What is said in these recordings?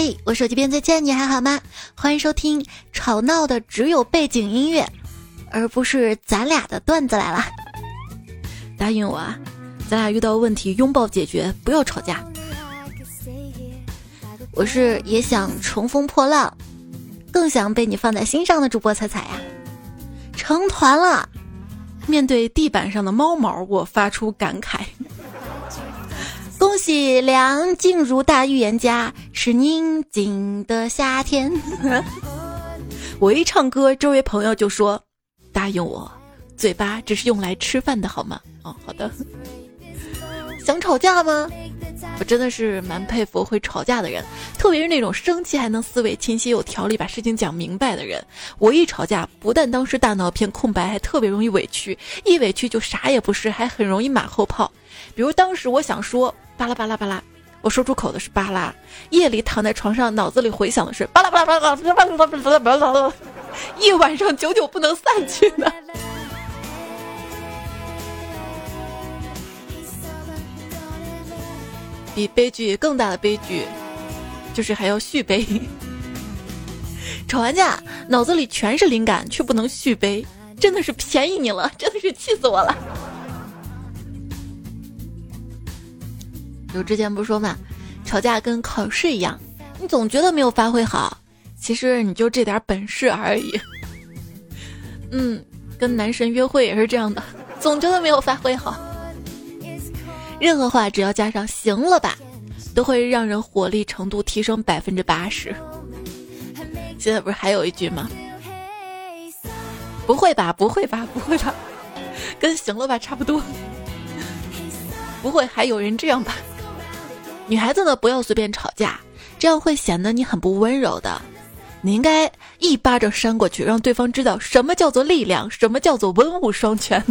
嘿，我手机边再见，你还好吗？欢迎收听吵闹的只有背景音乐，而不是咱俩的段子来了。答应我啊，咱俩遇到问题拥抱解决，不要吵架。我是也想乘风破浪，更想被你放在心上的主播彩彩呀，成团了。面对地板上的猫毛，我发出感慨。喜梁静茹大预言家，是宁静的夏天。我一唱歌，这位朋友就说：“答应我，嘴巴只是用来吃饭的，好吗？”哦，好的。想吵架吗？我真的是蛮佩服会吵架的人，特别是那种生气还能思维清晰、有条理，把事情讲明白的人。我一吵架，不但当时大脑片空白，还特别容易委屈，一委屈就啥也不是，还很容易马后炮。比如当时我想说。巴拉巴拉巴拉，我说出口的是巴拉。夜里躺在床上，脑子里回响的是巴拉巴拉巴拉巴拉巴拉巴拉巴拉，一晚上久久不能散去呢。比悲剧更大的悲剧，就是还要续杯。吵完架，脑子里全是灵感，却不能续杯，真的是便宜你了，真的是气死我了。就之前不是说嘛，吵架跟考试一样，你总觉得没有发挥好，其实你就这点本事而已。嗯，跟男神约会也是这样的，总觉得没有发挥好。任何话只要加上“行了吧”，都会让人火力程度提升百分之八十。现在不是还有一句吗？不会吧，不会吧，不会吧，跟“行了吧”差不多。不会还有人这样吧？女孩子呢，不要随便吵架，这样会显得你很不温柔的。你应该一巴掌扇过去，让对方知道什么叫做力量，什么叫做文武双全。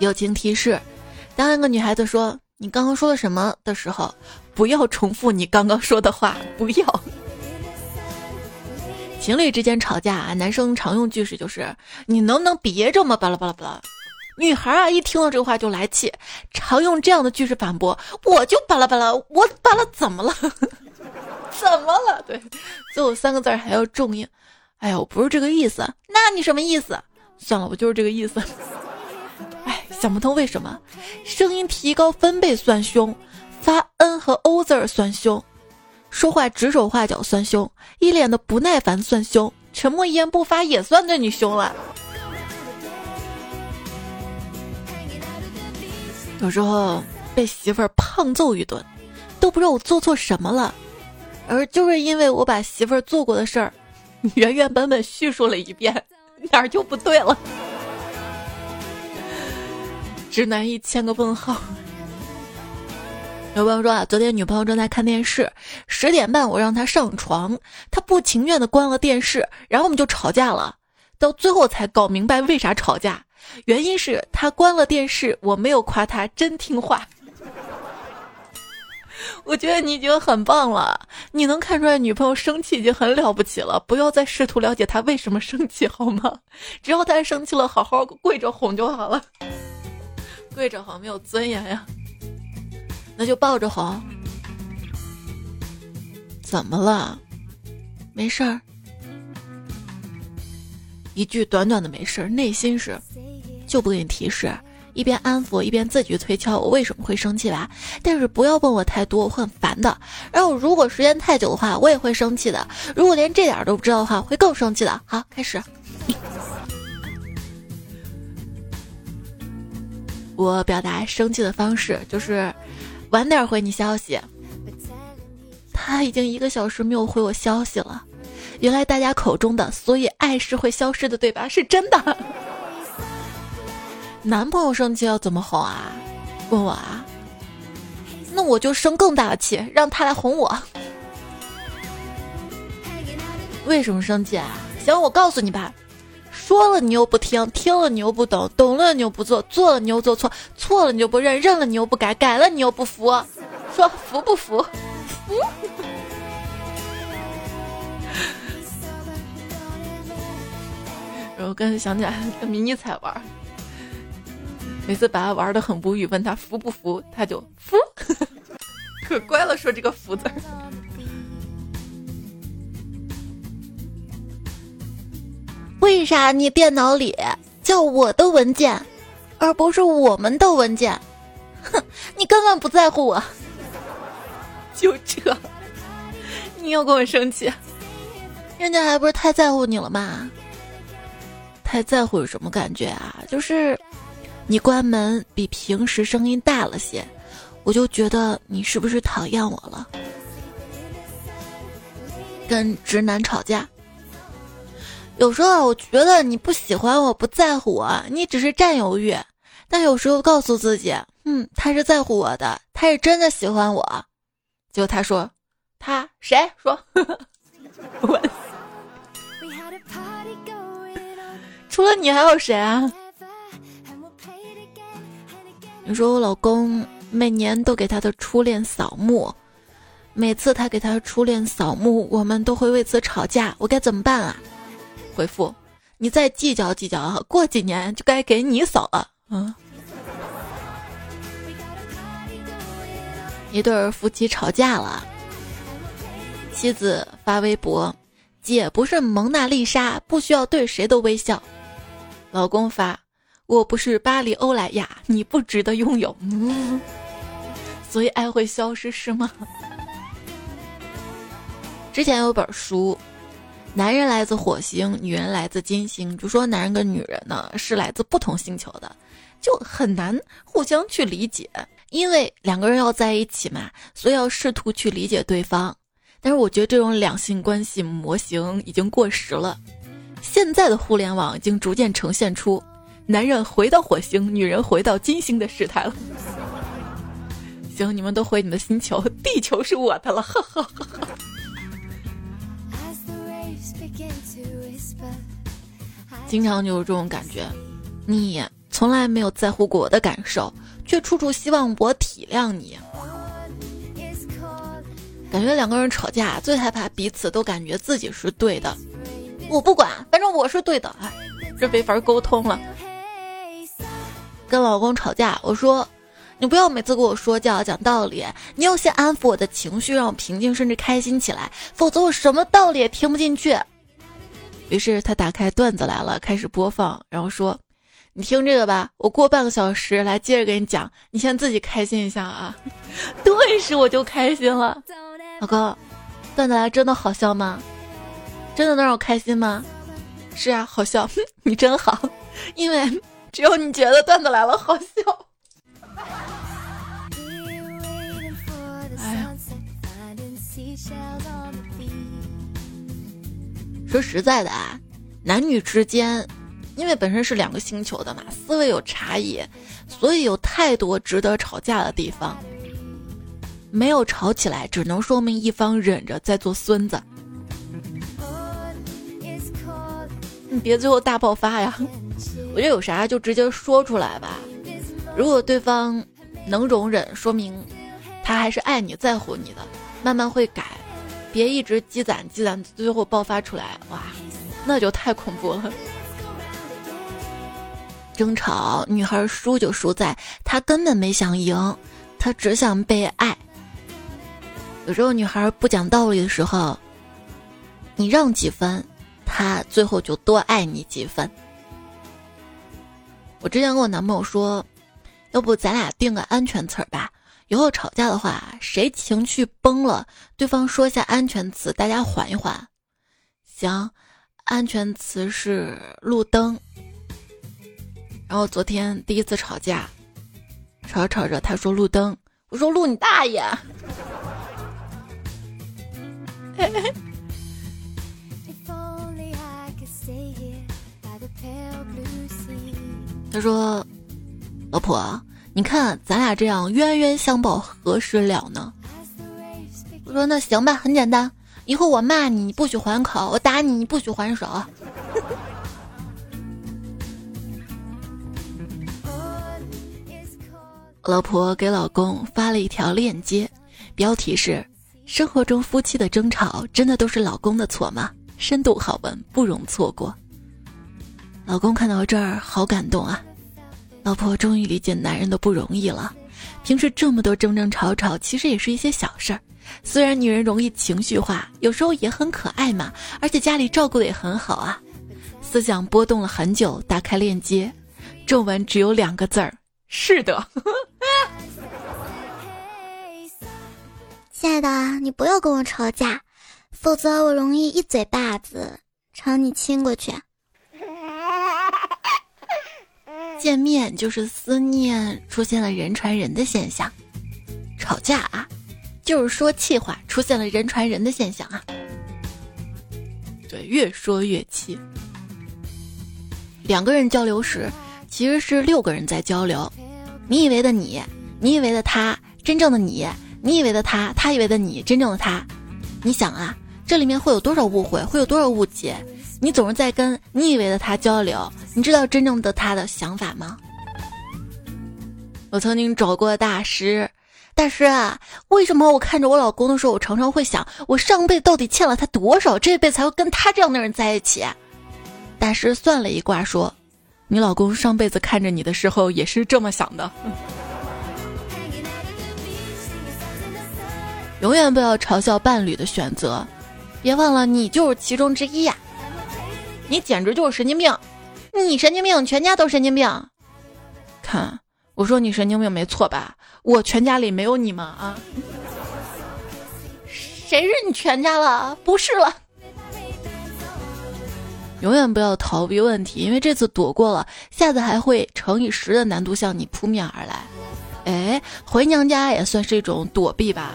友情提示：当一个女孩子说“你刚刚说了什么”的时候，不要重复你刚刚说的话，不要。情侣之间吵架，男生常用句式就是“你能不能别这么巴拉巴拉巴拉”。女孩啊，一听到这话就来气，常用这样的句式反驳：“我就巴拉巴拉，我巴拉怎么了？怎么了？”对，最后三个字还要重音。哎呀，我不是这个意思，那你什么意思？算了，我就是这个意思。哎，想不通为什么声音提高分贝算凶，发 n 和 o 字儿算凶，说话指手画脚算凶，一脸的不耐烦算凶，沉默一言不发也算对你凶了。有时候被媳妇儿胖揍一顿，都不知道我做错什么了，而就是因为我把媳妇儿做过的事儿原原本本叙述了一遍，哪儿就不对了？直男一千个问号。有朋友说啊，昨天女朋友正在看电视，十点半我让她上床，她不情愿的关了电视，然后我们就吵架了，到最后才搞明白为啥吵架。原因是他关了电视，我没有夸他真听话。我觉得你已经很棒了，你能看出来女朋友生气已经很了不起了。不要再试图了解她为什么生气好吗？只要她生气了，好好跪着哄就好了。跪着哄没有尊严呀，那就抱着哄。怎么了？没事儿。一句短短的没事儿，内心是。就不给你提示，一边安抚一边自己推敲我为什么会生气吧。但是不要问我太多，我会很烦的。然后如果时间太久的话，我也会生气的。如果连这点都不知道的话，会更生气的。好，开始。我表达生气的方式就是晚点回你消息。他已经一个小时没有回我消息了。原来大家口中的“所以爱是会消失的”对吧？是真的。男朋友生气要怎么哄啊？问我啊？那我就生更大的气，让他来哄我。为什么生气啊？行，我告诉你吧。说了你又不听，听了你又不懂，懂了你又不做，做了你又做错，错了你就不认，认了你又不改，改了你又不服。说服不服？服。然后跟想起来跟迷你彩玩。每次把他玩的很无语，问他服不服，他就服，可乖了，说这个服字儿。为啥你电脑里叫我的文件，而不是我们的文件？哼，你根本不在乎我。就这，你又跟我生气？人家还不是太在乎你了吗？太在乎有什么感觉啊？就是你关门比平时声音大了些，我就觉得你是不是讨厌我了？跟直男吵架。有时候我觉得你不喜欢我不在乎我，你只是占有欲。但有时候告诉自己，嗯，他是在乎我的，他是真的喜欢我。结果他说，他谁说？我，除了你还有谁啊？你说我老公每年都给他的初恋扫墓，每次他给他初恋扫墓，我们都会为此吵架，我该怎么办啊？回复，你再计较计较，过几年就该给你扫了。嗯，一对夫妻吵架了，妻子发微博：“姐不是蒙娜丽莎，不需要对谁都微笑。”老公发：“我不是巴黎欧莱雅，你不值得拥有。”所以爱会消失是吗？之前有本书。男人来自火星，女人来自金星。就说男人跟女人呢是来自不同星球的，就很难互相去理解。因为两个人要在一起嘛，所以要试图去理解对方。但是我觉得这种两性关系模型已经过时了。现在的互联网已经逐渐呈现出男人回到火星，女人回到金星的时态了。行，你们都回你的星球，地球是我的了，哈哈哈哈。经常就有这种感觉，你从来没有在乎过我的感受，却处处希望我体谅你。感觉两个人吵架最害怕彼此都感觉自己是对的，我不管，反正我是对的。哎，这没法沟通了。跟老公吵架，我说你不要每次跟我说教讲道理，你要先安抚我的情绪，让我平静甚至开心起来，否则我什么道理也听不进去。于是他打开段子来了，开始播放，然后说：“你听这个吧，我过半个小时来接着给你讲，你先自己开心一下啊。”顿时我就开心了，老公，段子来真的好笑吗？真的能让我开心吗？是啊，好笑，你真好，因为只有你觉得段子来了好笑。哎呀。说实在的啊，男女之间，因为本身是两个星球的嘛，思维有差异，所以有太多值得吵架的地方。没有吵起来，只能说明一方忍着在做孙子。你别最后大爆发呀！我觉得有啥就直接说出来吧。如果对方能容忍，说明他还是爱你在乎你的，慢慢会改。别一直积攒积攒，最后爆发出来，哇，那就太恐怖了。争吵，女孩输就输在她根本没想赢，她只想被爱。有时候女孩不讲道理的时候，你让几分，她最后就多爱你几分。我之前跟我男朋友说，要不咱俩定个安全词儿吧。以后吵架的话，谁情绪崩了，对方说一下安全词，大家缓一缓。行，安全词是路灯。然后昨天第一次吵架，吵着吵着，他说路灯，我说路你大爷。他说，老婆。你看，咱俩这样冤冤相报何时了呢？我说那行吧，很简单，以后我骂你，你不许还口；我打你，你不许还手。老婆给老公发了一条链接，标题是：生活中夫妻的争吵真的都是老公的错吗？深度好文，不容错过。老公看到这儿，好感动啊。老婆终于理解男人的不容易了，平时这么多争争吵吵，其实也是一些小事儿。虽然女人容易情绪化，有时候也很可爱嘛，而且家里照顾的也很好啊。思想波动了很久，打开链接，正文只有两个字儿：是的。亲爱的，你不要跟我吵架，否则我容易一嘴巴子朝你亲过去。见面就是思念，出现了人传人的现象；吵架啊，就是说气话，出现了人传人的现象啊。对，越说越气。两个人交流时，其实是六个人在交流。你以为的你，你以为的他，真正的你。你以为的他，他以为的你，真正的他，你想啊，这里面会有多少误会，会有多少误解？你总是在跟你以为的他交流，你知道真正的他的想法吗？我曾经找过大师，大师啊，为什么我看着我老公的时候，我常常会想，我上辈子到底欠了他多少，这辈子才会跟他这样的人在一起？大师算了一卦，说，你老公上辈子看着你的时候也是这么想的。永远不要嘲笑伴侣的选择，别忘了你就是其中之一呀！你简直就是神经病，你神经病，全家都神经病。看，我说你神经病没错吧？我全家里没有你吗？啊？谁是你全家了？不是了。永远不要逃避问题，因为这次躲过了，下次还会乘以十的难度向你扑面而来。哎，回娘家也算是一种躲避吧。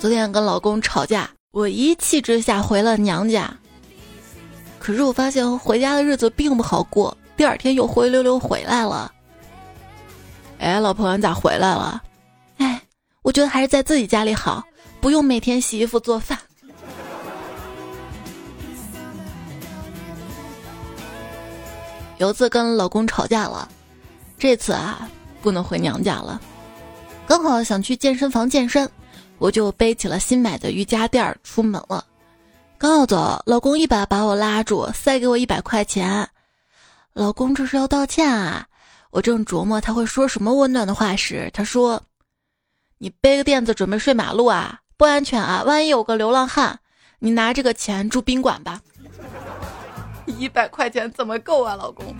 昨天跟老公吵架，我一气之下回了娘家。可是我发现回家的日子并不好过，第二天又灰溜溜回来了。哎，老婆，你咋回来了？哎，我觉得还是在自己家里好，不用每天洗衣服做饭。有次跟老公吵架了，这次啊不能回娘家了，刚好想去健身房健身。我就背起了新买的瑜伽垫儿出门了，刚要走，老公一把把我拉住，塞给我一百块钱。老公这是要道歉啊！我正琢磨他会说什么温暖的话时，他说：“你背个垫子准备睡马路啊？不安全啊！万一有个流浪汉，你拿这个钱住宾馆吧。”一百块钱怎么够啊，老公？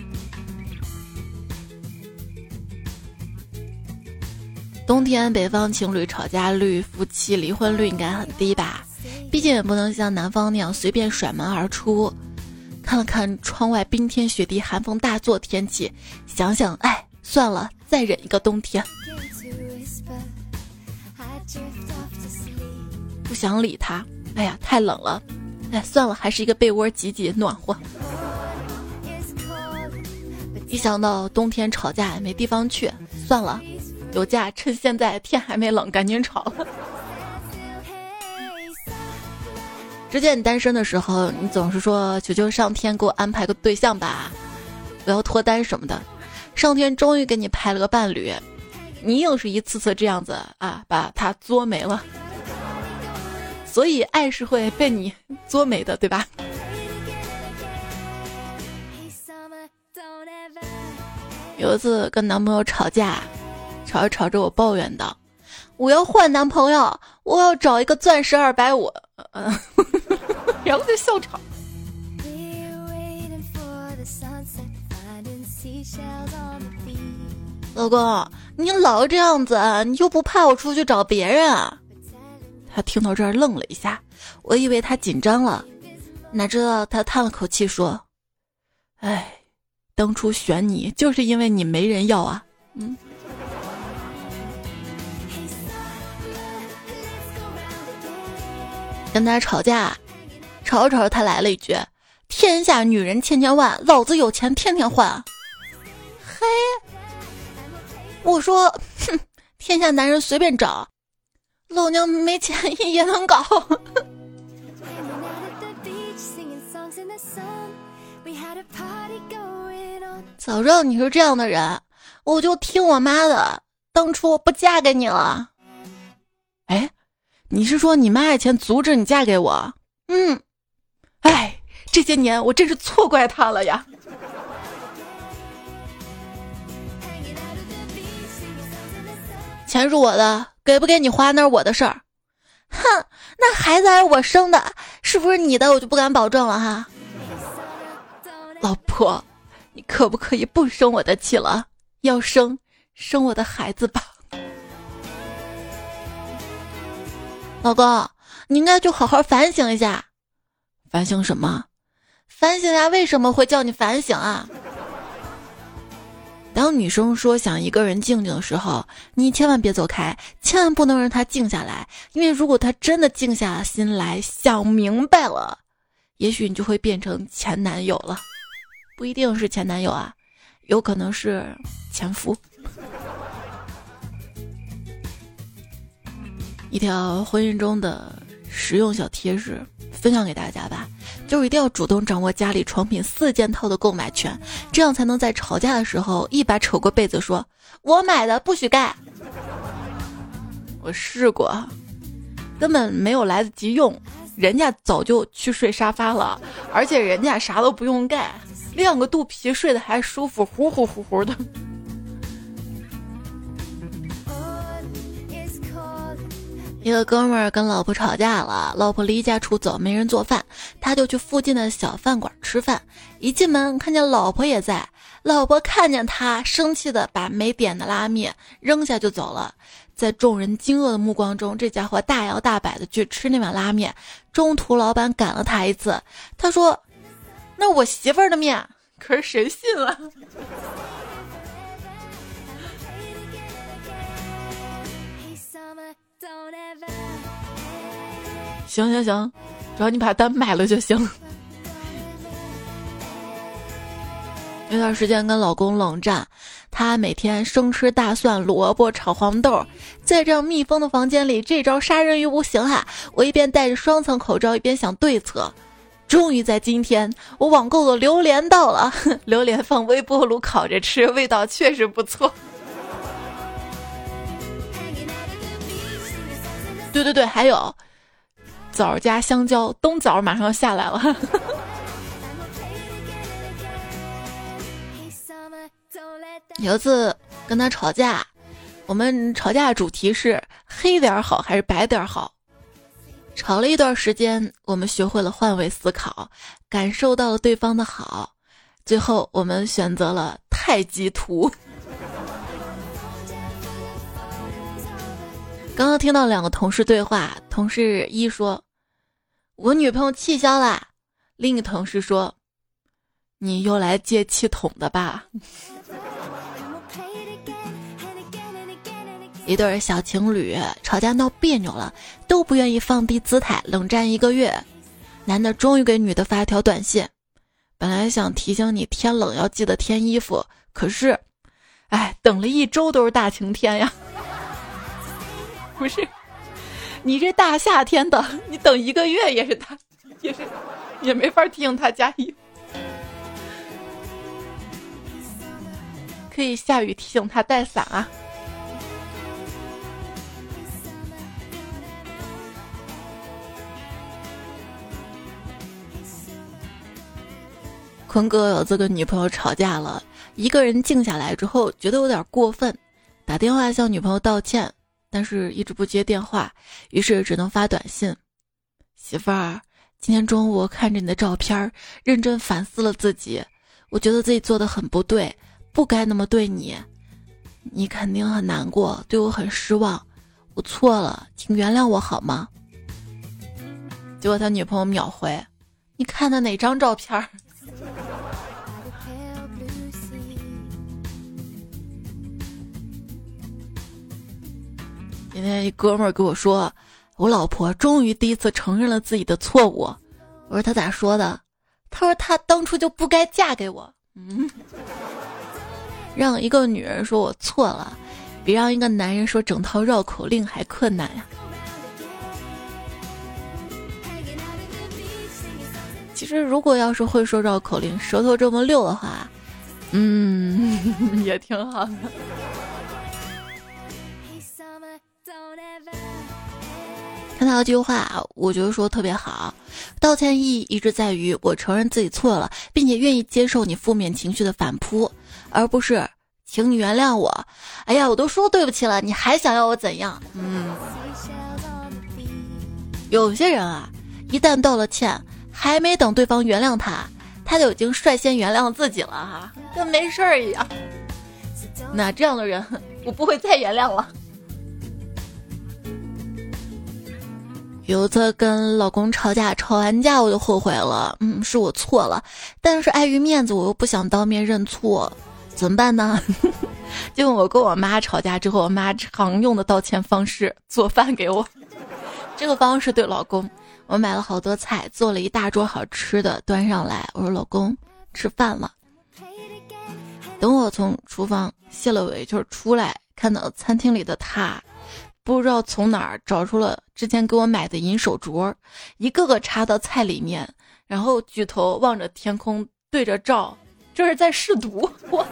冬天北方情侣吵架率、夫妻离婚率应该很低吧？毕竟也不能像南方那样随便甩门而出。看了看窗外冰天雪地、寒风大作天气，想想，哎，算了，再忍一个冬天。不想理他，哎呀，太冷了，哎，算了，还是一个被窝挤挤暖和。一想到冬天吵架也没地方去，算了。有假，趁现在天还没冷，赶紧吵。之前你单身的时候，你总是说求求上天给我安排个对象吧，不要脱单什么的。上天终于给你派了个伴侣，你硬是一次次这样子啊，把他作没了。所以爱是会被你作没的，对吧？有一次跟男朋友吵架。吵着吵着，我抱怨道：“我要换男朋友，我要找一个钻石二百五。”嗯，然后就笑场。老公，你老这样子，你就不怕我出去找别人啊？他听到这儿愣了一下，我以为他紧张了，哪知道他叹了口气说：“哎，当初选你就是因为你没人要啊。”嗯。跟他吵架，吵着吵着，他来了一句：“天下女人千千万，老子有钱天天换。”嘿，我说：“哼，天下男人随便找，老娘没钱也能搞。”早知道你是这样的人，我就听我妈的，当初不嫁给你了。哎。你是说你妈以前阻止你嫁给我？嗯，哎，这些年我真是错怪她了呀。钱是我的，给不给你花那是我的事儿。哼，那孩子还是我生的，是不是你的我就不敢保证了哈。老婆，你可不可以不生我的气了？要生，生我的孩子吧。老公，你应该就好好反省一下。反省什么？反省呀，为什么会叫你反省啊？当女生说想一个人静静的时候，你千万别走开，千万不能让她静下来，因为如果她真的静下心来想明白了，也许你就会变成前男友了，不一定是前男友啊，有可能是前夫。一条婚姻中的实用小贴士分享给大家吧。就是一定要主动掌握家里床品四件套的购买权，这样才能在吵架的时候一把扯过被子说：“我买的，不许盖。”我试过，根本没有来得及用，人家早就去睡沙发了，而且人家啥都不用盖，晾个肚皮睡得还舒服，呼呼呼呼的。一个哥们儿跟老婆吵架了，老婆离家出走，没人做饭，他就去附近的小饭馆吃饭。一进门看见老婆也在，老婆看见他，生气的把没点的拉面扔下就走了。在众人惊愕的目光中，这家伙大摇大摆的去吃那碗拉面。中途老板赶了他一次，他说：“那我媳妇儿的面。”可是谁信了？行行行，只要你把单买了就行。有段时间跟老公冷战，他每天生吃大蒜、萝卜炒黄豆，在这样密封的房间里，这招杀人于无形哈！我一边戴着双层口罩，一边想对策。终于在今天，我网购的榴莲到了，榴莲放微波炉烤着吃，味道确实不错。对对对，还有枣加香蕉，冬枣马上要下来了。有一次跟他吵架，我们吵架的主题是黑点好还是白点好。吵了一段时间，我们学会了换位思考，感受到了对方的好，最后我们选择了太极图。刚刚听到两个同事对话，同事一说：“我女朋友气消啦。”另一个同事说：“你又来借气筒的吧？” 一对小情侣吵架闹别扭了，都不愿意放低姿态，冷战一个月，男的终于给女的发条短信：“本来想提醒你天冷要记得添衣服，可是，哎，等了一周都是大晴天呀。”不是，你这大夏天的，你等一个月也是他，也是也没法提醒他加衣。可以下雨提醒他带伞啊。坤哥有次跟女朋友吵架了，一个人静下来之后，觉得有点过分，打电话向女朋友道歉。但是一直不接电话，于是只能发短信。媳妇儿，今天中午看着你的照片，认真反思了自己，我觉得自己做的很不对，不该那么对你，你肯定很难过，对我很失望，我错了，请原谅我好吗？结果他女朋友秒回：“你看的哪张照片？”今天一哥们儿跟我说，我老婆终于第一次承认了自己的错误。我说他咋说的？他说他当初就不该嫁给我。嗯，让一个女人说我错了，比让一个男人说整套绕口令还困难呀。其实如果要是会说绕口令，舌头这么溜的话，嗯，也挺好的。看到一句话，我觉得说特别好。道歉意义一直在于我承认自己错了，并且愿意接受你负面情绪的反扑，而不是请你原谅我。哎呀，我都说对不起了，你还想要我怎样？嗯，有些人啊，一旦道了歉，还没等对方原谅他，他就已经率先原谅自己了哈，跟没事儿一样。那这样的人，我不会再原谅了。有一次跟老公吵架，吵完架我就后悔了，嗯，是我错了，但是碍于面子，我又不想当面认错，怎么办呢？就我跟我妈吵架之后，我妈常用的道歉方式做饭给我。这个方式对老公，我买了好多菜，做了一大桌好吃的，端上来，我说老公吃饭了。等我从厨房卸了尾就是出来，看到餐厅里的他，不知道从哪儿找出了之前给我买的银手镯，一个个插到菜里面，然后举头望着天空，对着照，这是在试毒。我。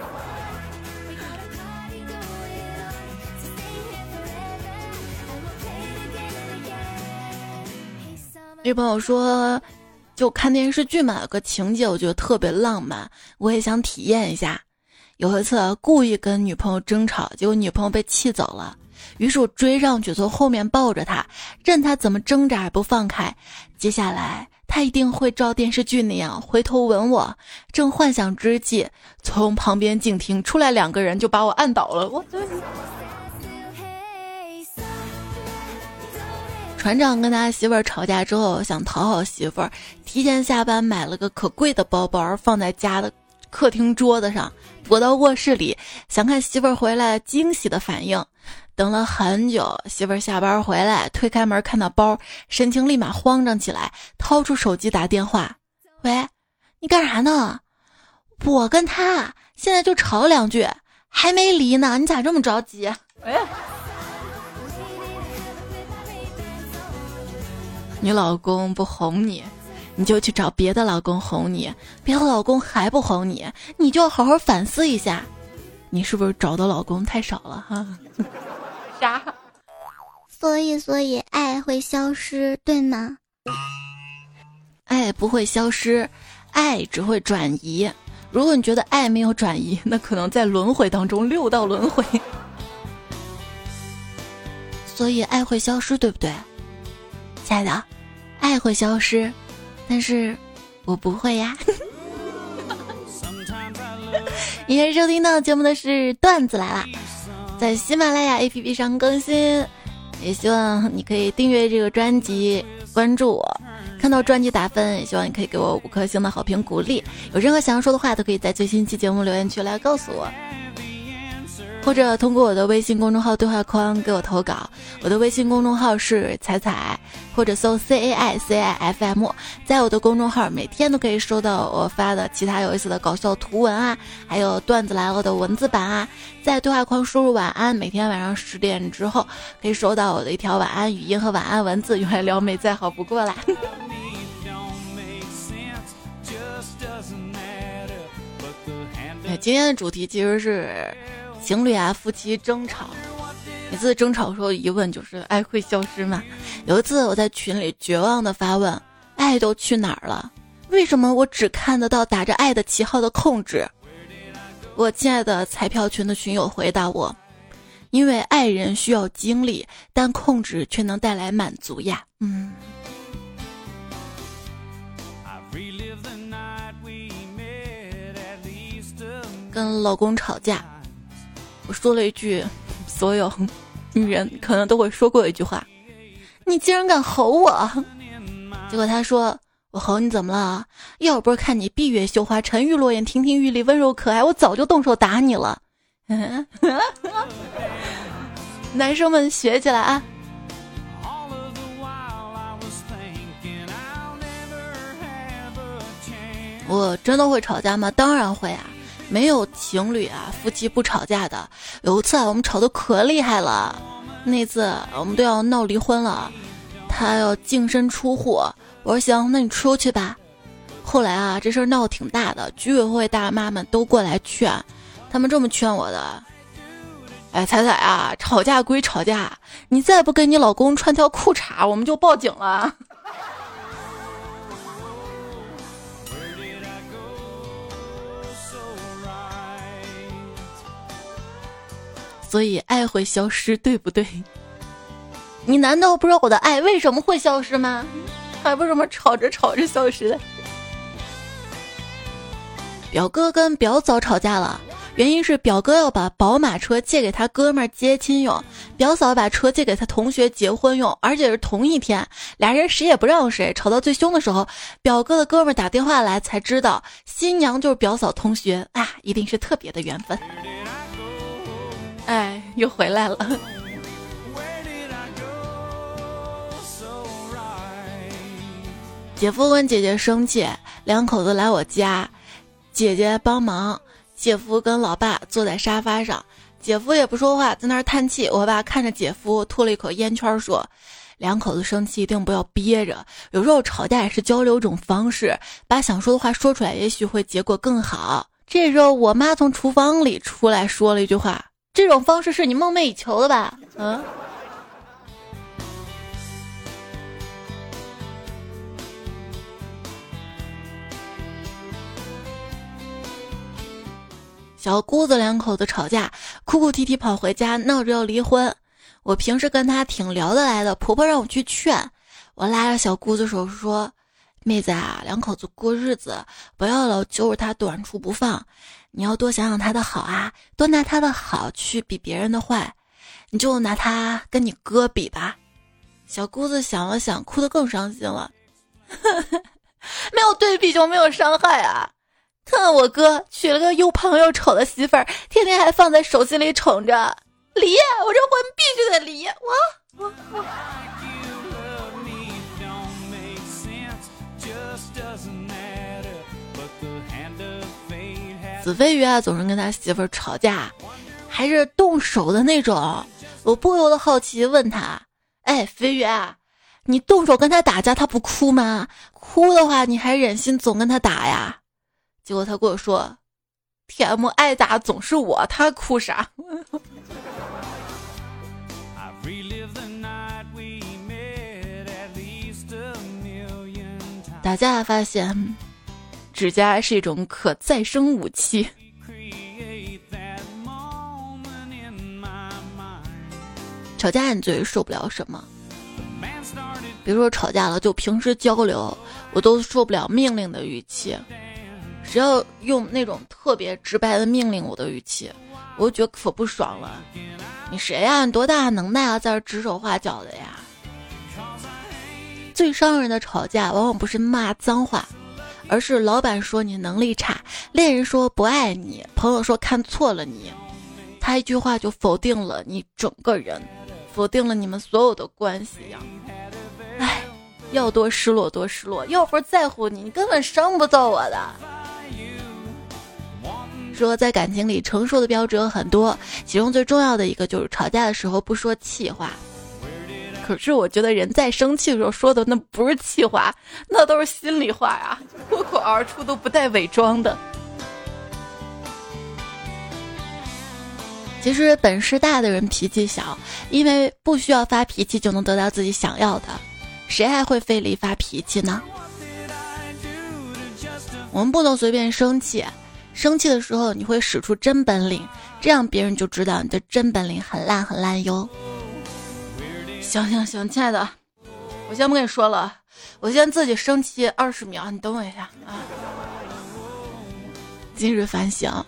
女朋友说，就看电视剧嘛，有个情节我觉得特别浪漫，我也想体验一下。有一次故意跟女朋友争吵，结果女朋友被气走了。于是我追上去，从后面抱着他，任他怎么挣扎也不放开。接下来他一定会照电视剧那样回头吻我。正幻想之际，从旁边静听出来两个人就把我按倒了。我船长跟他媳妇儿吵架之后，想讨好媳妇儿，提前下班买了个可贵的包包，放在家的。客厅桌子上，躲到卧室里，想看媳妇儿回来惊喜的反应。等了很久，媳妇儿下班回来，推开门看到包，神情立马慌张起来，掏出手机打电话：“喂，你干啥呢？我跟他现在就吵两句，还没离呢，你咋这么着急？”哎，你老公不哄你？你就去找别的老公哄你，别的老公还不哄你，你就好好反思一下，你是不是找的老公太少了哈？啥？所以，所以爱会消失，对吗？爱不会消失，爱只会转移。如果你觉得爱没有转移，那可能在轮回当中六道轮回。所以爱会消失，对不对？亲爱的，爱会消失。但是，我不会呀。你现在收听到节目的是段子来了，在喜马拉雅 APP 上更新，也希望你可以订阅这个专辑，关注我，看到专辑打分，也希望你可以给我五颗星的好评鼓励。有任何想要说的话，都可以在最新期节目留言区来告诉我。或者通过我的微信公众号对话框给我投稿，我的微信公众号是彩彩，或者搜 C A I C I F M，在我的公众号每天都可以收到我发的其他有意思的搞笑图文啊，还有段子来了的文字版啊，在对话框输入晚安，每天晚上十点之后可以收到我的一条晚安语音和晚安文字，用来撩妹再好不过啦。今天的主题其实是。情侣啊，夫妻争吵，每次争吵的时候疑问就是爱会消失吗？有一次我在群里绝望的发问：爱都去哪儿了？为什么我只看得到打着爱的旗号的控制？我亲爱的彩票群的群友回答我：因为爱人需要精力，但控制却能带来满足呀。嗯。跟老公吵架。我说了一句，所有女人可能都会说过一句话：“你竟然敢吼我！” 结果他说：“我吼你怎么了？要不是看你闭月羞花、沉鱼落雁、亭亭玉立、温柔可爱，我早就动手打你了。”男生们学起来啊！我真的会吵架吗？当然会啊！没有情侣啊，夫妻不吵架的。有一次啊，我们吵得可厉害了，那次我们都要闹离婚了，他要净身出户。我说行，那你出去吧。后来啊，这事儿闹得挺大的，居委会大妈们都过来劝，他们这么劝我的：哎，彩彩啊，吵架归吵架，你再不跟你老公穿条裤衩，我们就报警了。所以爱会消失，对不对？你难道不知道我的爱为什么会消失吗？还不是什么吵着吵着消失的？表哥跟表嫂吵架了，原因是表哥要把宝马车借给他哥们儿接亲用，表嫂把车借给他同学结婚用，而且是同一天，俩人谁也不让谁，吵到最凶的时候，表哥的哥们儿打电话来才知道新娘就是表嫂同学啊，一定是特别的缘分。哎，又回来了。姐夫问姐姐生气，两口子来我家。姐姐帮忙，姐夫跟老爸坐在沙发上，姐夫也不说话，在那儿叹气。我爸看着姐夫吐了一口烟圈，说：“两口子生气一定不要憋着，有时候吵架也是交流一种方式，把想说的话说出来，也许会结果更好。”这时候，我妈从厨房里出来说了一句话：“这种方式是你梦寐以求的吧？”嗯。小姑子两口子吵架，哭哭啼啼跑回家，闹着要离婚。我平时跟她挺聊得来的，婆婆让我去劝。我拉着小姑子手说：“妹子啊，两口子过日子，不要老揪着他短处不放。你要多想想他的好啊，多拿他的好去比别人的坏。你就拿他跟你哥比吧。”小姑子想了想，哭得更伤心了。没有对比就没有伤害啊。看我哥娶了个又胖又丑的媳妇儿，天天还放在手心里宠着，离！我这婚必须得离！我我我。子飞鱼啊，总是跟他媳妇儿吵架，还是动手的那种。我不由得好奇问他：“哎，飞鱼啊，你动手跟他打架，他不哭吗？哭的话，你还忍心总跟他打呀？”结果他跟我说：“T.M. 挨打总是我，他哭啥？” 打架发现，指甲是一种可再生武器。吵架你最受不了什么？别说吵架了，就平时交流，我都受不了命令的语气。只要用那种特别直白的命令我的语气，我就觉得可不爽了。你谁呀？你多大能耐啊，在这指手画脚的呀？最伤人的吵架，往往不是骂脏话，而是老板说你能力差，恋人说不爱你，朋友说看错了你，他一句话就否定了你整个人，否定了你们所有的关系呀。唉，要多失落多失落，要不是在乎你，你根本伤不到我的。说在感情里成熟的标准有很多，其中最重要的一个就是吵架的时候不说气话。可是我觉得人在生气的时候说的那不是气话，那都是心里话呀，脱口而出都不带伪装的。其实本事大的人脾气小，因为不需要发脾气就能得到自己想要的，谁还会费力发脾气呢？我们不能随便生气。生气的时候，你会使出真本领，这样别人就知道你的真本领很烂很烂哟。行行行，亲爱的，我先不跟你说了，我先自己生气二十秒，你等我一下啊。今日反省，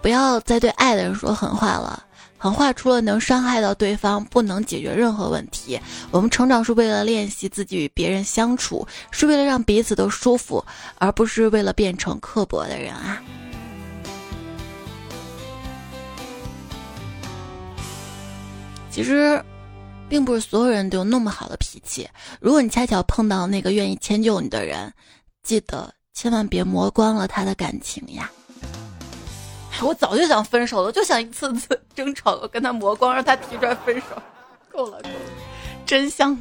不要再对爱的人说狠话了。狠话除了能伤害到对方，不能解决任何问题。我们成长是为了练习自己与别人相处，是为了让彼此都舒服，而不是为了变成刻薄的人啊。其实，并不是所有人都有那么好的脾气。如果你恰巧碰到那个愿意迁就你的人，记得千万别磨光了他的感情呀！我早就想分手了，就想一次次争吵，跟他磨光，让他提出来分手。够了，够了，真香！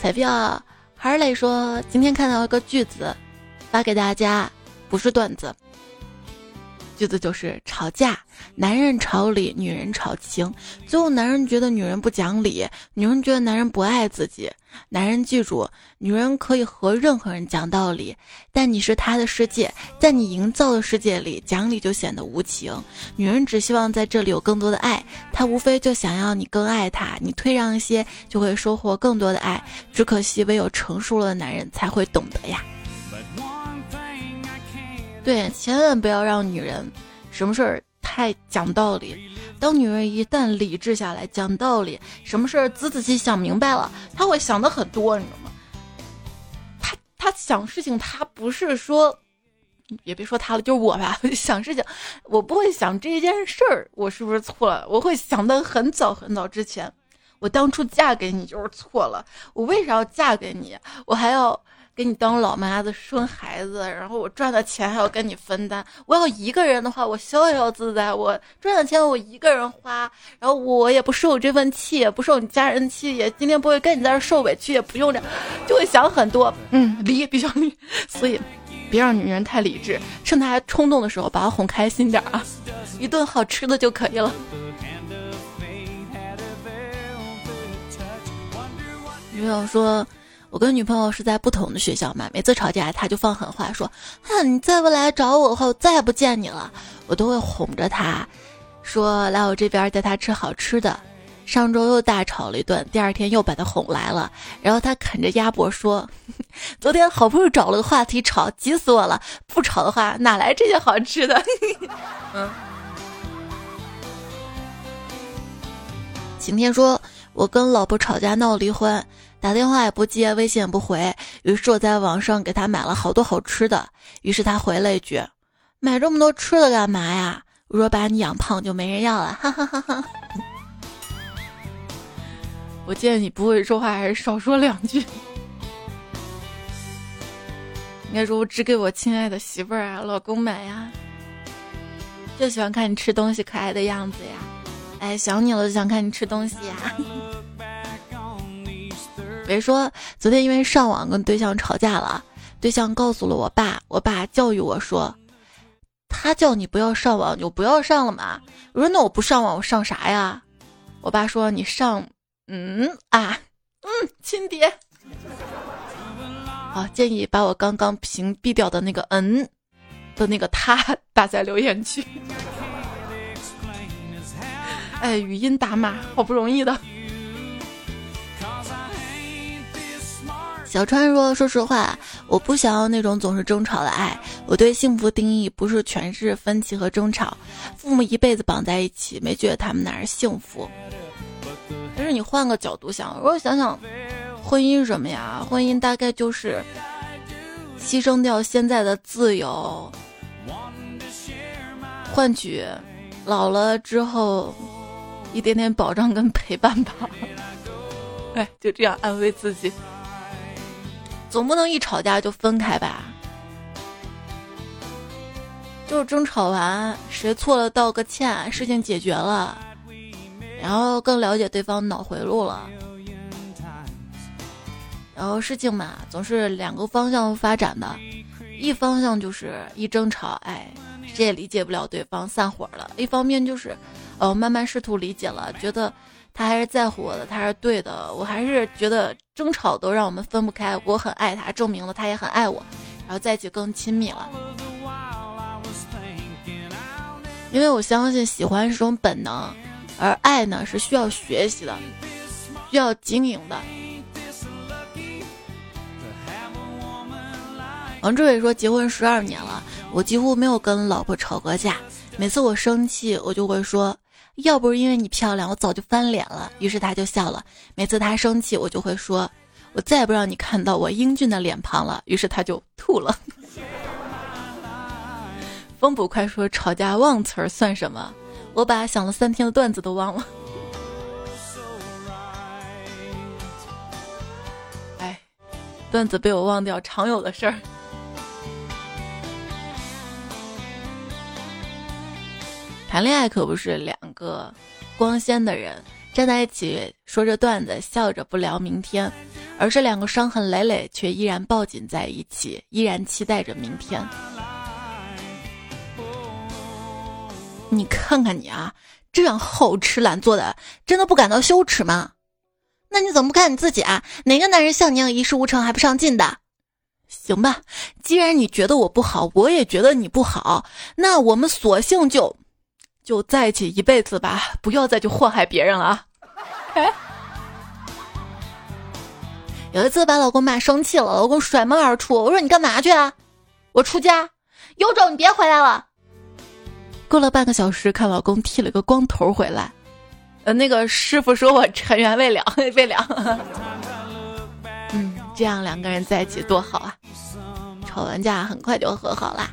彩票还是得说，今天看到一个句子，发给大家，不是段子。句子就是吵架，男人吵理，女人吵情，最后男人觉得女人不讲理，女人觉得男人不爱自己。男人记住，女人可以和任何人讲道理，但你是他的世界，在你营造的世界里，讲理就显得无情。女人只希望在这里有更多的爱，她无非就想要你更爱她，你退让一些，就会收获更多的爱。只可惜，唯有成熟了的男人才会懂得呀。对，千万不要让女人什么事儿太讲道理。当女人一旦理智下来，讲道理，什么事儿仔仔细想明白了，她会想的很多，你知道吗？她她想事情，她不是说，也别说她了，就是我吧。想事情，我不会想这件事儿我是不是错了，我会想的很早很早之前，我当初嫁给你就是错了，我为啥要嫁给你？我还要。给你当老妈子生孩子，然后我赚的钱还要跟你分担。我要一个人的话，我逍遥自在，我赚的钱我一个人花，然后我也不受这份气，也不受你家人气，也今天不会跟你在这受委屈，也不用这，就会想很多。嗯，离比较离，所以别让女人太理智，趁她还冲动的时候把她哄开心点啊，一顿好吃的就可以了。女朋友说。我跟女朋友是在不同的学校嘛，每次吵架，她就放狠话说：“哈，你再不来找我的话，我再也不见你了。”我都会哄着她，说来我这边带她吃好吃的。上周又大吵了一顿，第二天又把她哄来了，然后她啃着鸭脖说：“昨天好不容易找了个话题吵，急死我了！不吵的话，哪来这些好吃的？” 嗯。晴天说：“我跟老婆吵架闹离婚。”打电话也不接，微信也不回，于是我在网上给他买了好多好吃的。于是他回了一句：“买这么多吃的干嘛呀？”我说：“把你养胖就没人要了。”哈哈哈哈。我见你不会说话还是少说两句。应该说我只给我亲爱的媳妇儿啊、老公买呀，就喜欢看你吃东西可爱的样子呀。哎，想你了就想看你吃东西呀。别说昨天因为上网跟对象吵架了，对象告诉了我爸，我爸教育我说，他叫你不要上网，你就不要上了嘛。我说那我不上网，我上啥呀？我爸说你上，嗯啊，嗯，亲爹。好，建议把我刚刚屏蔽掉的那个嗯的那个他 打在留言区。哎，语音打码，好不容易的。小川说：“说实话，我不想要那种总是争吵的爱。我对幸福定义不是全是分歧和争吵。父母一辈子绑在一起，没觉得他们哪是幸福。但是你换个角度想，如果想想，婚姻什么呀？婚姻大概就是牺牲掉现在的自由，换取老了之后一点点保障跟陪伴吧。哎，就这样安慰自己。”总不能一吵架就分开吧？就是争吵完，谁错了道个歉，事情解决了，然后更了解对方脑回路了。然后事情嘛，总是两个方向发展的，一方向就是一争吵，哎，谁也理解不了对方，散伙了；一方面就是，哦，慢慢试图理解了，觉得。他还是在乎我的，他是对的。我还是觉得争吵都让我们分不开。我很爱他，证明了他也很爱我，然后在一起更亲密了。因为我相信喜欢是种本能，而爱呢是需要学习的，需要经营的。王志伟说，结婚十二年了，我几乎没有跟老婆吵过架。每次我生气，我就会说。要不是因为你漂亮，我早就翻脸了。于是他就笑了。每次他生气，我就会说：“我再也不让你看到我英俊的脸庞了。”于是他就吐了。风捕快说：“吵架忘词儿算什么？我把想了三天的段子都忘了。”哎，段子被我忘掉，常有的事儿。谈恋爱可不是两个光鲜的人站在一起说着段子，笑着不聊明天，而是两个伤痕累累却依然抱紧在一起，依然期待着明天。你看看你啊，这样好吃懒做的，真的不感到羞耻吗？那你怎么不看你自己啊？哪个男人像你一样一事无成还不上进的？行吧，既然你觉得我不好，我也觉得你不好，那我们索性就就在一起一辈子吧，不要再去祸害别人了啊！有一次把老公骂生气了，老公甩门而出，我说你干嘛去啊？我出家，有种你别回来了。过了半个小时，看老公剃了个光头回来，呃，那个师傅说我尘缘未了，未了。嗯，这样两个人在一起多好啊！吵完架很快就和好啦。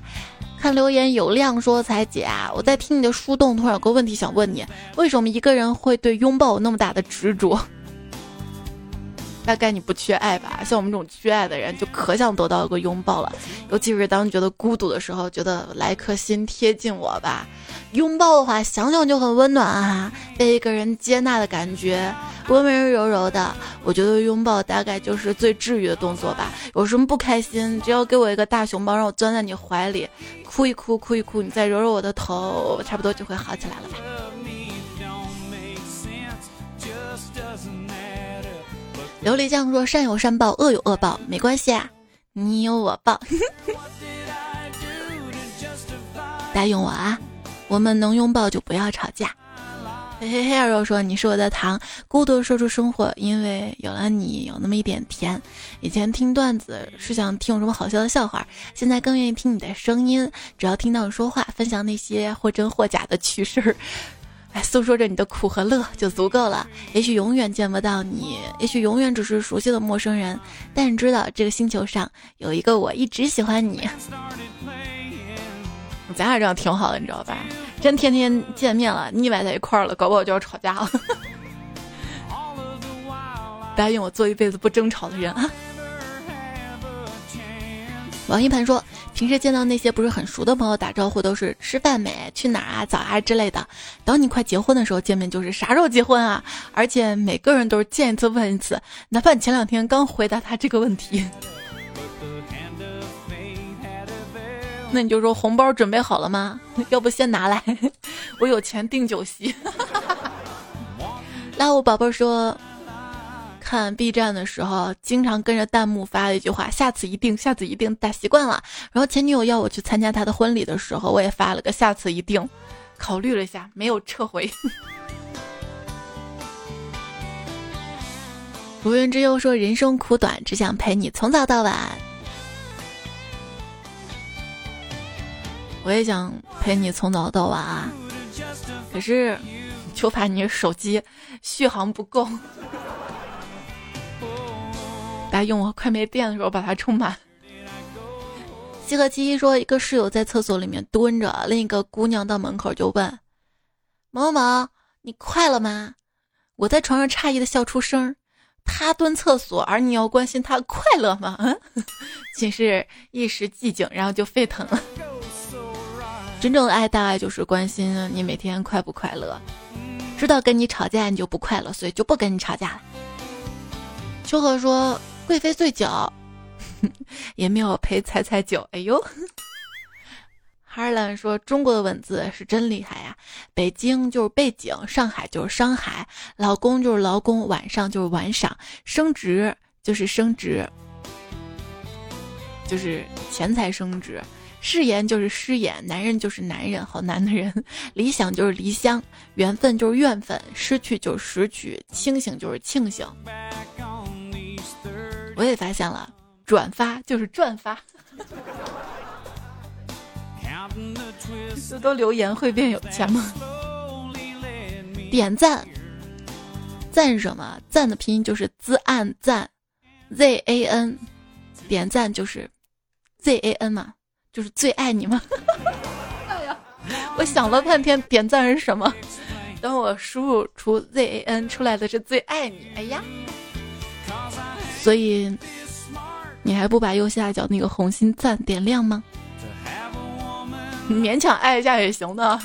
留言有亮说：“彩姐啊，我在听你的树洞，突然有个问题想问你，为什么一个人会对拥抱有那么大的执着？”大概你不缺爱吧，像我们这种缺爱的人，就可想得到一个拥抱了。尤其是当你觉得孤独的时候，觉得来颗心贴近我吧。拥抱的话，想想就很温暖啊，被一个人接纳的感觉，温温柔柔的。我觉得拥抱大概就是最治愈的动作吧。有什么不开心，只要给我一个大熊抱，让我钻在你怀里，哭一哭，哭一哭，你再揉揉我的头，差不多就会好起来了吧。琉璃酱说：“善有善报，恶有恶报，没关系啊，你有我报。答应我啊，我们能拥抱就不要吵架。”嘿嘿嘿，二肉说：“你是我的糖，孤独说出生活，因为有了你，有那么一点甜。以前听段子是想听有什么好笑的笑话，现在更愿意听你的声音。只要听到你说话，分享那些或真或假的趣事儿。”诉说着你的苦和乐就足够了。也许永远见不到你，也许永远只是熟悉的陌生人，但你知道这个星球上有一个我一直喜欢你。咱俩这样挺好的，你知道吧？真天天见面了，腻歪在一块儿了，搞不好就要吵架了。答应 我做一辈子不争吵的人啊！王一盘说。平时见到那些不是很熟的朋友打招呼都是吃饭没、去哪儿啊、早啊之类的。等你快结婚的时候见面就是啥时候结婚啊？而且每个人都是见一次问一次，哪怕你前两天刚回答他这个问题，那你就说红包准备好了吗？要不先拿来，我有钱订酒席。来，我宝贝说。看 B 站的时候，经常跟着弹幕发了一句话：“下次一定，下次一定。”打习惯了。然后前女友要我去参加她的婚礼的时候，我也发了个“下次一定”。考虑了一下，没有撤回。如云之忧说：“人生苦短，只想陪你从早到晚。”我也想陪你从早到晚啊，可是就怕你手机续航不够。用我快没电的时候把它充满。西河七七说，一个室友在厕所里面蹲着，另一个姑娘到门口就问：“某某，你快了吗？”我在床上诧异的笑出声。他蹲厕所，而你要关心他快乐吗？嗯，寝室一时寂静，然后就沸腾了。真正的爱大概就是关心你每天快不快乐，知道跟你吵架你就不快乐，所以就不跟你吵架了。秋荷说。贵妃醉酒，也没有陪踩踩酒。哎呦，哈尔兰说中国的文字是真厉害呀！北京就是背景，上海就是商海，老公就是劳工，晚上就是晚赏，升职就是升职，就是钱财升职，誓言就是誓言，男人就是男人，好男的人，理想就是离乡，缘分就是怨愤，失去就是失去，清醒就是庆幸。我也发现了，转发就是转发。这 都留言会变有钱吗？点赞，赞什么？赞的拼音就是“滋暗赞 ”，Z A N。点赞就是 Z A N 嘛，就是最爱你吗？哎呀，我想了半天，点赞是什么？等我输入出 Z A N 出来的是最爱你。哎呀。所以，你还不把右下角那个红心赞点亮吗？勉强爱一下也行的。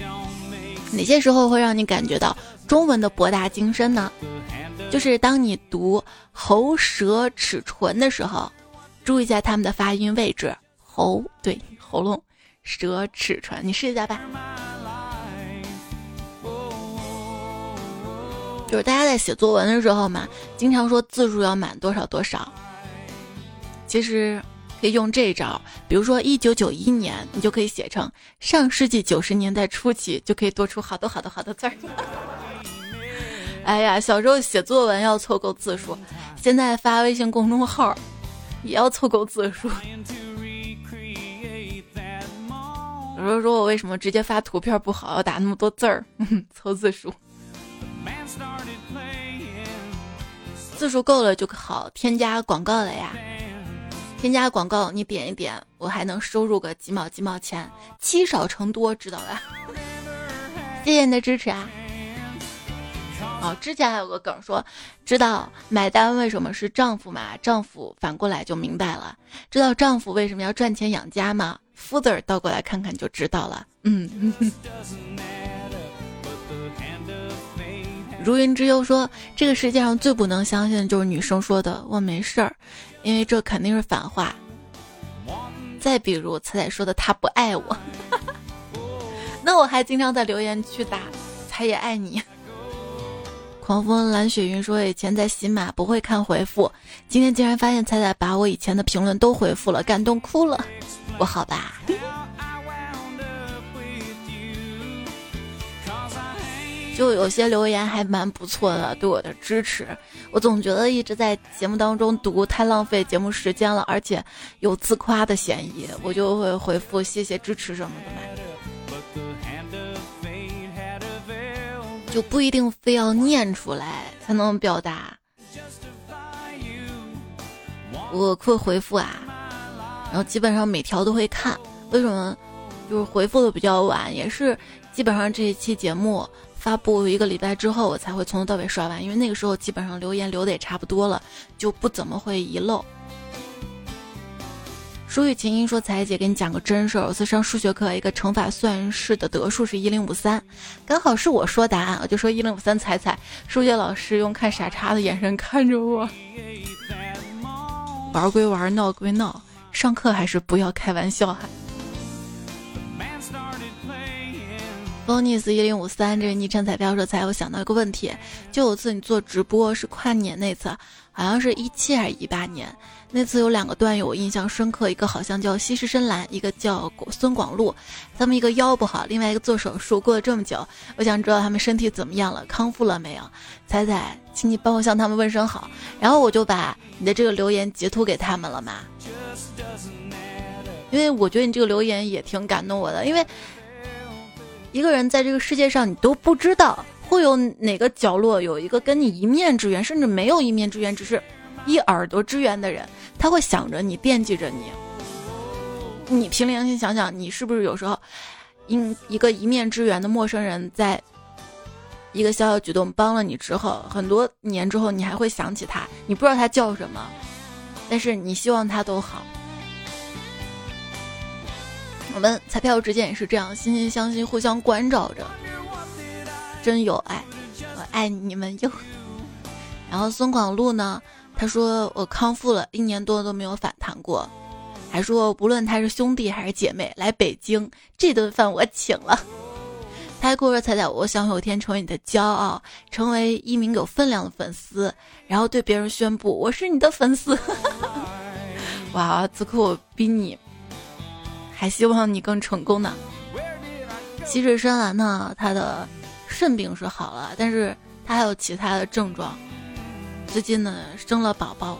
哪些时候会让你感觉到中文的博大精深呢？就是当你读喉舌齿唇的时候，注意一下它们的发音位置。喉对喉咙，舌齿唇，你试一下吧。就是大家在写作文的时候嘛，经常说字数要满多少多少。其实可以用这招，比如说一九九一年，你就可以写成上世纪九十年代初期，就可以多出好多好多好多字儿。哎呀，小时候写作文要凑够字数，现在发微信公众号也要凑够字数。有时候说我为什么直接发图片不好，要打那么多字儿，凑字数。字数够了就好，添加广告了呀。添加广告，你点一点，我还能收入个几毛几毛钱，积少成多，知道吧？谢谢你的支持啊！哦，之前还有个梗说，知道买单为什么是丈夫嘛？丈夫反过来就明白了。知道丈夫为什么要赚钱养家吗？夫字儿倒过来看看就知道了。嗯。如云之忧说，这个世界上最不能相信的就是女生说的“我没事儿”，因为这肯定是反话。再比如彩彩说的“他不爱我”，那我还经常在留言区打“彩也爱你”。狂风蓝雪云说：“以前在喜马不会看回复，今天竟然发现彩彩把我以前的评论都回复了，感动哭了。不好吧？”就有些留言还蛮不错的，对我的支持。我总觉得一直在节目当中读太浪费节目时间了，而且有自夸的嫌疑，我就会回复谢谢支持什么的嘛。就不一定非要念出来才能表达。我会回复啊，然后基本上每条都会看。为什么？就是回复的比较晚，也是基本上这一期节目发布一个礼拜之后，我才会从头到尾刷完，因为那个时候基本上留言留的也差不多了，就不怎么会遗漏。舒雨琴音说：“彩姐，给你讲个真事儿。我次上数学课，一个乘法算式的得数是一零五三，刚好是我说答案，我就说一零五三，彩彩。数学老师用看傻叉的眼神看着我。玩归玩，闹归闹，上课还是不要开玩笑哈。” Bonus 一零五三，这个昵称彩票说：“才我想到一个问题，就有次你做直播是跨年那次，好像是一七还是一八年。”那次有两个段友我印象深刻，一个好像叫西施深蓝，一个叫孙广禄。他们一个腰不好，另外一个做手术。过了这么久，我想知道他们身体怎么样了，康复了没有？彩彩，请你帮我向他们问声好。然后我就把你的这个留言截图给他们了嘛，因为我觉得你这个留言也挺感动我的。因为一个人在这个世界上，你都不知道会有哪个角落有一个跟你一面之缘，甚至没有一面之缘，只是一耳朵之缘的人。他会想着你，惦记着你。你凭良心想想，你是不是有时候，因一个一面之缘的陌生人，在一个小小举动帮了你之后，很多年之后，你还会想起他。你不知道他叫什么，但是你希望他都好。我们彩票之间也是这样，惺惺相惜，互相关照着，真有爱。我爱你们哟。然后孙广禄呢？他说我康复了一年多都没有反弹过，还说不论他是兄弟还是姐妹来北京这顿饭我请了。他还跟我说彩彩，我想有一天成为你的骄傲，成为一名有分量的粉丝，然后对别人宣布我是你的粉丝。哇，此刻我比你还希望你更成功呢。溪水深蓝呢，他的肾病是好了，但是他还有其他的症状。最近呢，生了宝宝。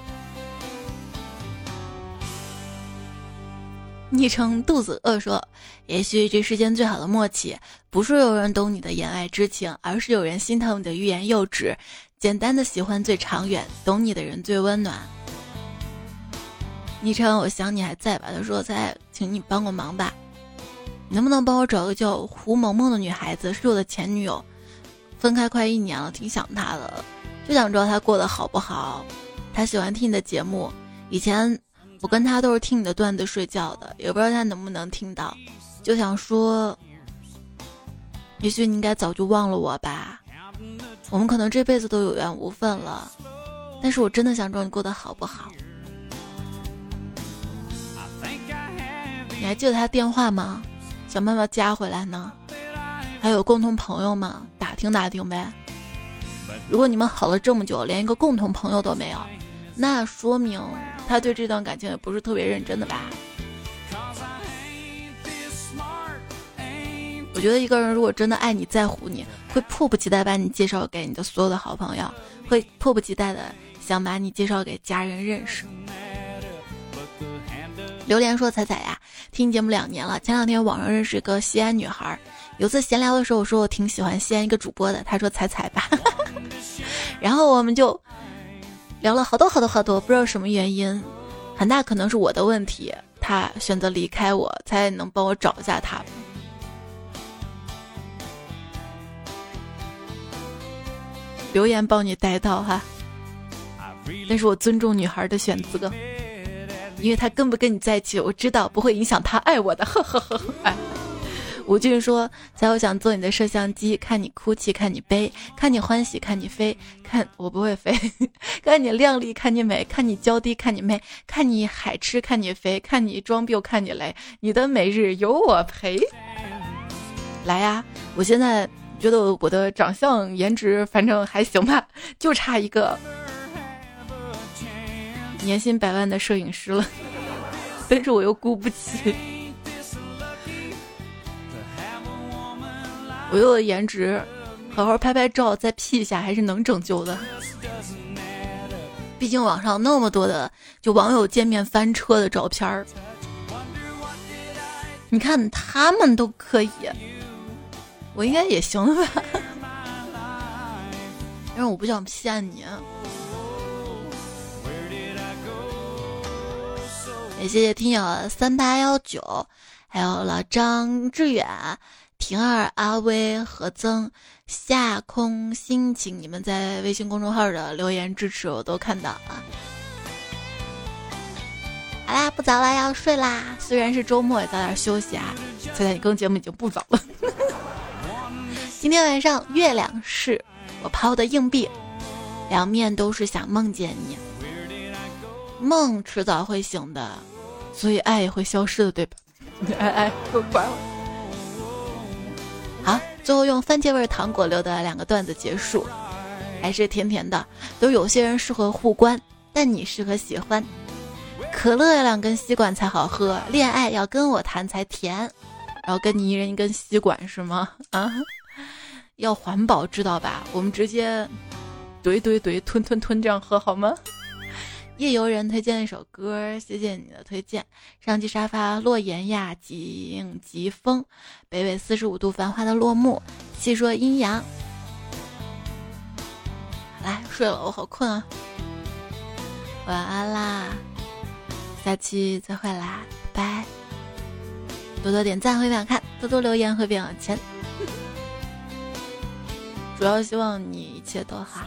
昵称肚子饿说：“也许这世间最好的默契，不是有人懂你的言外之情，而是有人心疼你的欲言又止。简单的喜欢最长远，懂你的人最温暖。”昵称我想你还在吧？他说：“在，请你帮个忙吧，能不能帮我找个叫胡萌萌的女孩子？是我的前女友，分开快一年了，挺想她的。”就想知道她过得好不好，他喜欢听你的节目。以前我跟他都是听你的段子睡觉的，也不知道他能不能听到。就想说，也许你应该早就忘了我吧，我们可能这辈子都有缘无分了。但是我真的想知道你过得好不好。你还记得他电话吗？想办法加回来呢。还有共同朋友吗？打听打听呗。如果你们好了这么久，连一个共同朋友都没有，那说明他对这段感情也不是特别认真的吧？我觉得一个人如果真的爱你在乎你，会迫不及待把你介绍给你的所有的好朋友，会迫不及待的想把你介绍给家人认识。榴莲说：“彩彩呀，听节目两年了，前两天网上认识一个西安女孩，有次闲聊的时候，我说我挺喜欢西安一个主播的，她说踩踩吧，然后我们就聊了好多好多好多，不知道什么原因，很大可能是我的问题，她选择离开我，才能帮我找一下她。留言帮你带到哈，但是我尊重女孩的选择。”因为他跟不跟你在一起，我知道不会影响他爱我的。呵呵呵呵。哎，吴俊说：“在我想做你的摄像机，看你哭泣，看你悲，看你欢喜，看你飞，看我不会飞，看你靓丽，看你美，看你娇滴，看你媚，看你海吃，看你肥，看你装逼，看你雷，你的每日有我陪。来呀！我现在觉得我的长相颜值反正还行吧，就差一个。”年薪百万的摄影师了，但是我又雇不起。我有颜值，好好拍拍照再 P 一下还是能拯救的。毕竟网上那么多的就网友见面翻车的照片儿，你看他们都可以，我应该也行吧？因为我不想骗你。也谢谢听友三八幺九，还有老张志远、婷儿、阿威、何增、夏空心情，你们在微信公众号的留言支持我都看到了。好啦，不早了，要睡啦。虽然是周末，也早点休息啊。现在你更节目已经不早了。今天晚上月亮是我抛的硬币，两面都是想梦见你，梦迟早会醒的。所以爱也会消失的，对吧？哎哎，管我。好，最后用番茄味糖果留的两个段子结束，还是甜甜的。都有些人适合互关，但你适合喜欢。可乐要两根吸管才好喝，恋爱要跟我谈才甜。然后跟你一人一根吸管是吗？啊，要环保知道吧？我们直接怼怼怼，吞吞吞，这样喝好吗？夜游人推荐一首歌，谢谢你的推荐。上期沙发洛言呀，景疾风，北纬四十五度繁花的落幕，细说阴阳。来睡了，我好困啊，晚安啦，下期再会啦，拜。多多点赞会变好看，多多留言会变有钱。主要希望你一切都好。